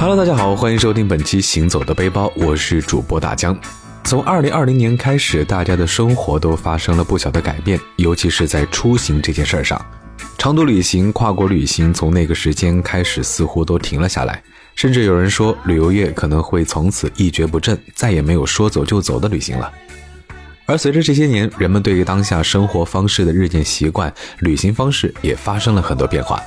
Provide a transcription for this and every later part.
Hello，大家好，欢迎收听本期《行走的背包》，我是主播大江。从二零二零年开始，大家的生活都发生了不小的改变，尤其是在出行这件事儿上。长途旅行、跨国旅行从那个时间开始似乎都停了下来，甚至有人说旅游业可能会从此一蹶不振，再也没有说走就走的旅行了。而随着这些年人们对于当下生活方式的日渐习惯，旅行方式也发生了很多变化。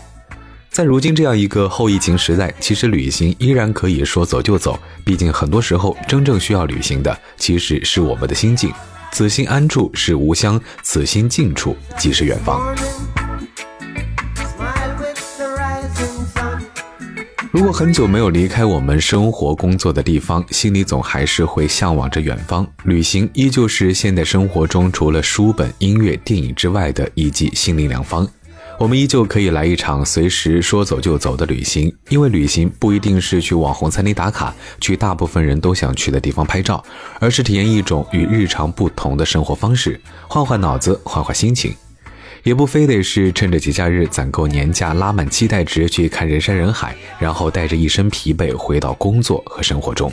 在如今这样一个后疫情时代，其实旅行依然可以说走就走。毕竟很多时候，真正需要旅行的其实是我们的心境。此心安处是吾乡，此心近处即是远方。如果很久没有离开我们生活工作的地方，心里总还是会向往着远方。旅行依旧是现代生活中除了书本、音乐、电影之外的一剂心灵良方。我们依旧可以来一场随时说走就走的旅行，因为旅行不一定是去网红餐厅打卡，去大部分人都想去的地方拍照，而是体验一种与日常不同的生活方式，换换脑子，换换心情。也不非得是趁着节假日攒够年假，拉满期待值去看人山人海，然后带着一身疲惫回到工作和生活中。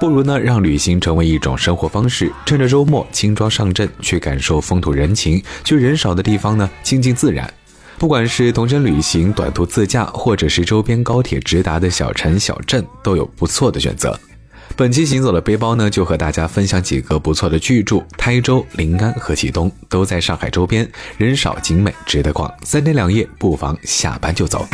不如呢，让旅行成为一种生活方式，趁着周末轻装上阵，去感受风土人情，去人少的地方呢，亲近自然。不管是同城旅行、短途自驾，或者是周边高铁直达的小城小镇，都有不错的选择。本期行走的背包呢，就和大家分享几个不错的巨著：台州、临安和启东，都在上海周边，人少景美，值得逛。三天两夜，不妨下班就走。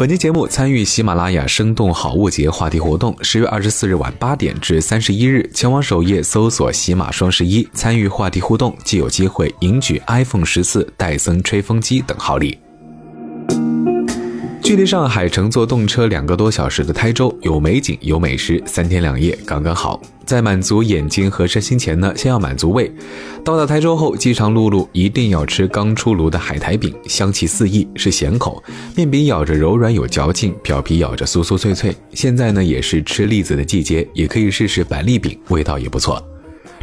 本期节目参与喜马拉雅生动好物节话题活动，十月二十四日晚八点至三十一日，前往首页搜索“喜马双十一”，参与话题互动，即有机会赢取 iPhone 十四、戴森吹风机等好礼。距离上海乘坐动车两个多小时的台州，有美景有美食，三天两夜刚刚好。在满足眼睛和身心前呢，先要满足胃。到达台州后，饥肠辘辘，一定要吃刚出炉的海苔饼，香气四溢，是咸口，面饼咬着柔软有嚼劲，表皮咬着酥酥脆脆。现在呢，也是吃栗子的季节，也可以试试板栗饼，味道也不错。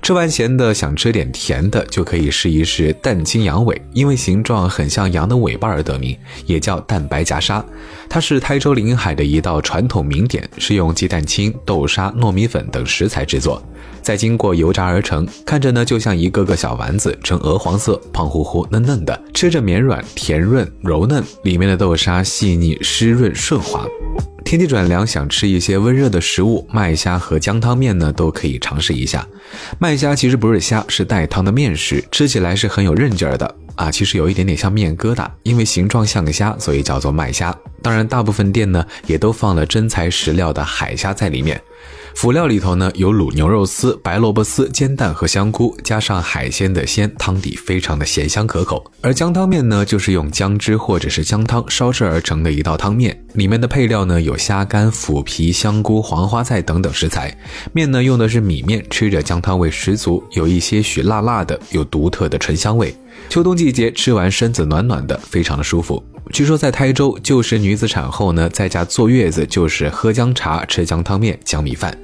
吃完咸的，想吃点甜的，就可以试一试蛋清羊尾，因为形状很像羊的尾巴而得名，也叫蛋白夹沙。它是台州临海的一道传统名点，是用鸡蛋清、豆沙、糯米粉等食材制作，再经过油炸而成。看着呢，就像一个个小丸子，呈鹅黄色，胖乎乎、嫩嫩的，吃着绵软、甜润、柔嫩，里面的豆沙细腻、湿润、顺滑。天气转凉，想吃一些温热的食物，麦虾和姜汤面呢都可以尝试一下。麦虾其实不是虾，是带汤的面食，吃起来是很有韧劲儿的啊。其实有一点点像面疙瘩，因为形状像个虾，所以叫做麦虾。当然，大部分店呢也都放了真材实料的海虾在里面。辅料里头呢有卤牛肉丝、白萝卜丝、煎蛋和香菇，加上海鲜的鲜，汤底非常的咸香可口。而姜汤面呢，就是用姜汁或者是姜汤烧制而成的一道汤面，里面的配料呢有虾干、腐皮、香菇、黄花菜等等食材。面呢用的是米面，吃着姜汤味十足，有一些许辣辣的，有独特的醇香味。秋冬季节吃完身子暖暖的，非常的舒服。据说在台州，就是女子产后呢，在家坐月子就是喝姜茶、吃姜汤面、姜米饭。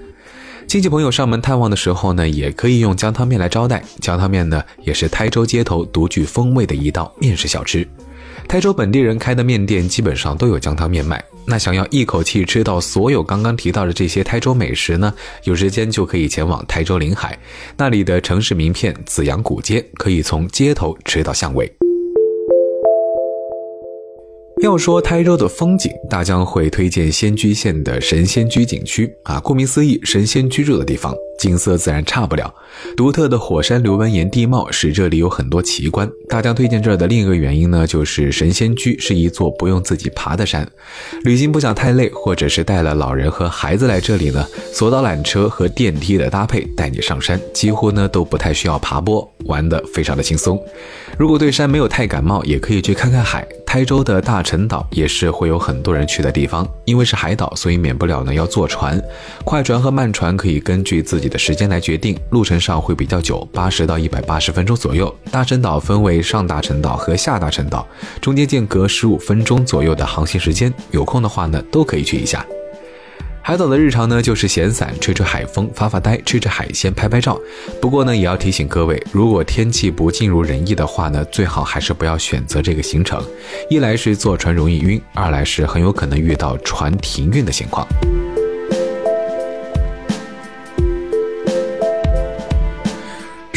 亲戚朋友上门探望的时候呢，也可以用姜汤面来招待。姜汤面呢，也是台州街头独具风味的一道面食小吃。台州本地人开的面店基本上都有姜汤面卖。那想要一口气吃到所有刚刚提到的这些台州美食呢，有时间就可以前往台州临海，那里的城市名片紫阳古街，可以从街头吃到巷尾。要说台州的风景，大江会推荐仙居县的神仙居景区啊。顾名思义，神仙居住的地方，景色自然差不了。独特的火山流纹岩地貌使这里有很多奇观。大江推荐这儿的另一个原因呢，就是神仙居是一座不用自己爬的山。旅行不想太累，或者是带了老人和孩子来这里呢，索道缆车和电梯的搭配带你上山，几乎呢都不太需要爬坡，玩得非常的轻松。如果对山没有太感冒，也可以去看看海。台州的大陈岛也是会有很多人去的地方，因为是海岛，所以免不了呢要坐船。快船和慢船可以根据自己的时间来决定，路程上会比较久，八十到一百八十分钟左右。大陈岛分为上大陈岛和下大陈岛，中间间隔十五分钟左右的航行时间，有空的话呢都可以去一下。海岛的日常呢，就是闲散，吹吹海风，发发呆，吃吃海鲜，拍拍照。不过呢，也要提醒各位，如果天气不尽如人意的话呢，最好还是不要选择这个行程。一来是坐船容易晕，二来是很有可能遇到船停运的情况。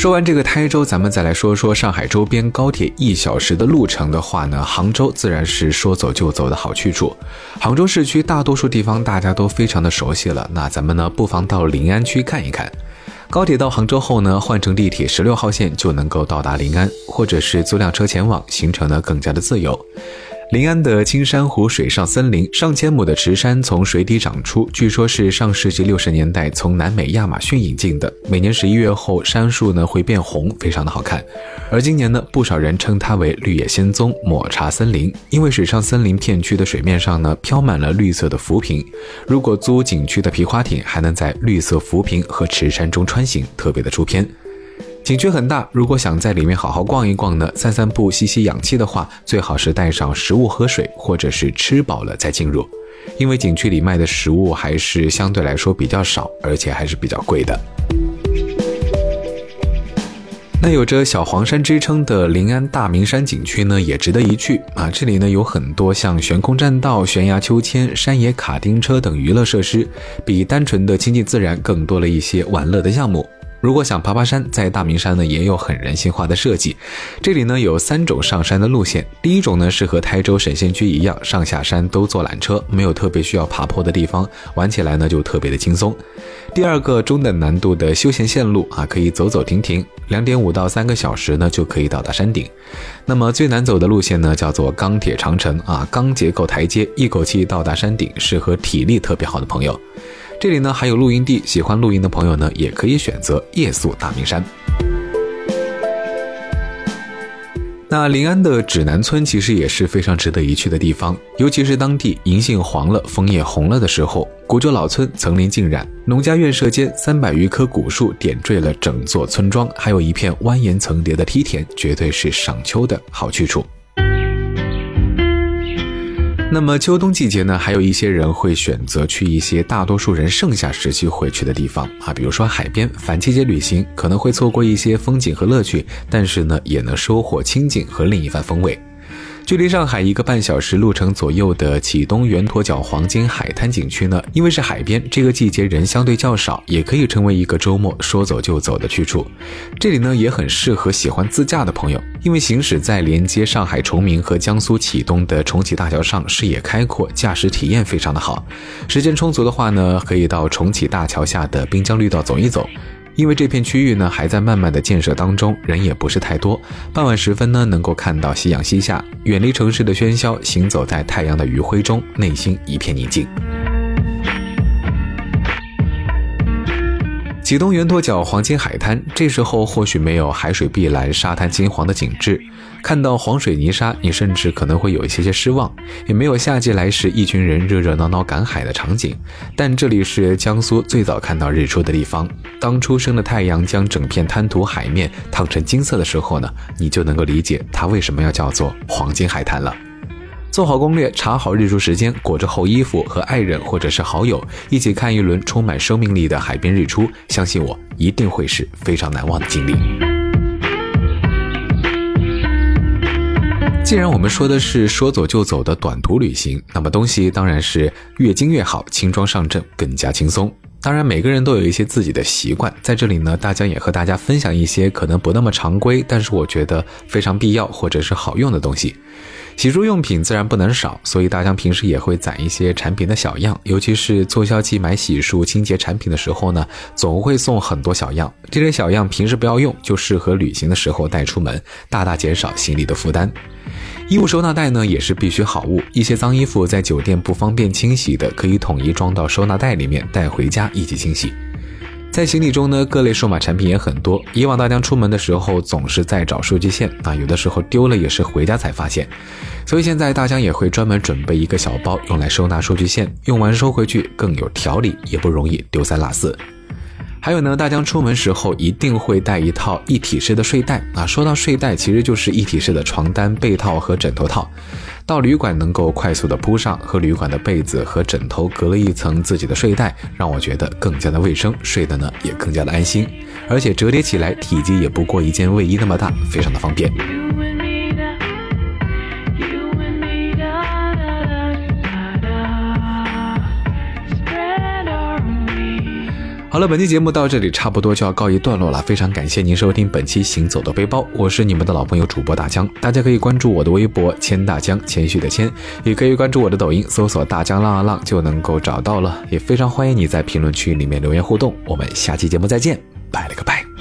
说完这个台州，咱们再来说说上海周边高铁一小时的路程的话呢，杭州自然是说走就走的好去处。杭州市区大多数地方大家都非常的熟悉了，那咱们呢不妨到临安区看一看。高铁到杭州后呢，换乘地铁十六号线就能够到达临安，或者是租辆车前往，行程呢更加的自由。临安的青山湖水上森林，上千亩的池杉从水底长出，据说是上世纪六十年代从南美亚马逊引进的。每年十一月后，杉树呢会变红，非常的好看。而今年呢，不少人称它为绿野仙踪、抹茶森林，因为水上森林片区的水面上呢飘满了绿色的浮萍。如果租景区的皮划艇，还能在绿色浮萍和池杉中穿行，特别的出片。景区很大，如果想在里面好好逛一逛呢，散散步、吸吸氧气的话，最好是带上食物喝水，或者是吃饱了再进入，因为景区里卖的食物还是相对来说比较少，而且还是比较贵的。那有着小黄山之称的临安大明山景区呢，也值得一去啊！这里呢有很多像悬空栈道、悬崖秋千、山野卡丁车等娱乐设施，比单纯的亲近自然更多了一些玩乐的项目。如果想爬爬山，在大明山呢也有很人性化的设计。这里呢有三种上山的路线，第一种呢是和台州神仙居一样，上下山都坐缆车，没有特别需要爬坡的地方，玩起来呢就特别的轻松。第二个中等难度的休闲线路啊，可以走走停停，两点五到三个小时呢就可以到达山顶。那么最难走的路线呢叫做钢铁长城啊，钢结构台阶，一口气到达山顶，适合体力特别好的朋友。这里呢还有露营地，喜欢露营的朋友呢也可以选择夜宿大明山。那临安的指南村其实也是非常值得一去的地方，尤其是当地银杏黄了、枫叶红了的时候，古旧老村层林尽染，农家院舍间三百余棵古树点缀了整座村庄，还有一片蜿蜒层叠的梯田，绝对是赏秋的好去处。那么秋冬季节呢，还有一些人会选择去一些大多数人盛夏时期会去的地方啊，比如说海边。反季节旅行可能会错过一些风景和乐趣，但是呢，也能收获清静和另一番风味。距离上海一个半小时路程左右的启东圆陀角黄金海滩景区呢，因为是海边，这个季节人相对较少，也可以成为一个周末说走就走的去处。这里呢也很适合喜欢自驾的朋友，因为行驶在连接上海崇明和江苏启东的重启大桥上，视野开阔，驾驶体验非常的好。时间充足的话呢，可以到重启大桥下的滨江绿道走一走。因为这片区域呢还在慢慢的建设当中，人也不是太多。傍晚时分呢，能够看到夕阳西下，远离城市的喧嚣，行走在太阳的余晖中，内心一片宁静。启东圆驼角黄金海滩，这时候或许没有海水碧蓝、沙滩金黄的景致，看到黄水泥沙，你甚至可能会有一些些失望。也没有夏季来时一群人热热闹闹赶海的场景。但这里是江苏最早看到日出的地方，当初升的太阳将整片滩涂海面烫成金色的时候呢，你就能够理解它为什么要叫做黄金海滩了。做好攻略，查好日出时间，裹着厚衣服，和爱人或者是好友一起看一轮充满生命力的海边日出，相信我，一定会是非常难忘的经历。既然我们说的是说走就走的短途旅行，那么东西当然是越精越好，轻装上阵更加轻松。当然，每个人都有一些自己的习惯，在这里呢，大江也和大家分享一些可能不那么常规，但是我觉得非常必要或者是好用的东西。洗漱用品自然不能少，所以大江平时也会攒一些产品的小样，尤其是促销季买洗漱清洁产品的时候呢，总会送很多小样。这些小样平时不要用，就适合旅行的时候带出门，大大减少行李的负担。衣物收纳袋呢也是必须好物，一些脏衣服在酒店不方便清洗的，可以统一装到收纳袋里面，带回家一起清洗。在行李中呢，各类数码产品也很多。以往大家出门的时候总是在找数据线啊，有的时候丢了也是回家才发现。所以现在大家也会专门准备一个小包，用来收纳数据线，用完收回去更有条理，也不容易丢三落四。还有呢，大江出门时候一定会带一套一体式的睡袋啊。说到睡袋，其实就是一体式的床单、被套和枕头套。到旅馆能够快速的铺上，和旅馆的被子和枕头隔了一层自己的睡袋，让我觉得更加的卫生，睡得呢也更加的安心。而且折叠起来，体积也不过一件卫衣那么大，非常的方便。好了，本期节目到这里差不多就要告一段落了。非常感谢您收听本期《行走的背包》，我是你们的老朋友主播大江。大家可以关注我的微博“千大江”，谦虚的谦，也可以关注我的抖音，搜索“大江浪浪浪”就能够找到了。也非常欢迎你在评论区里面留言互动。我们下期节目再见，拜了个拜。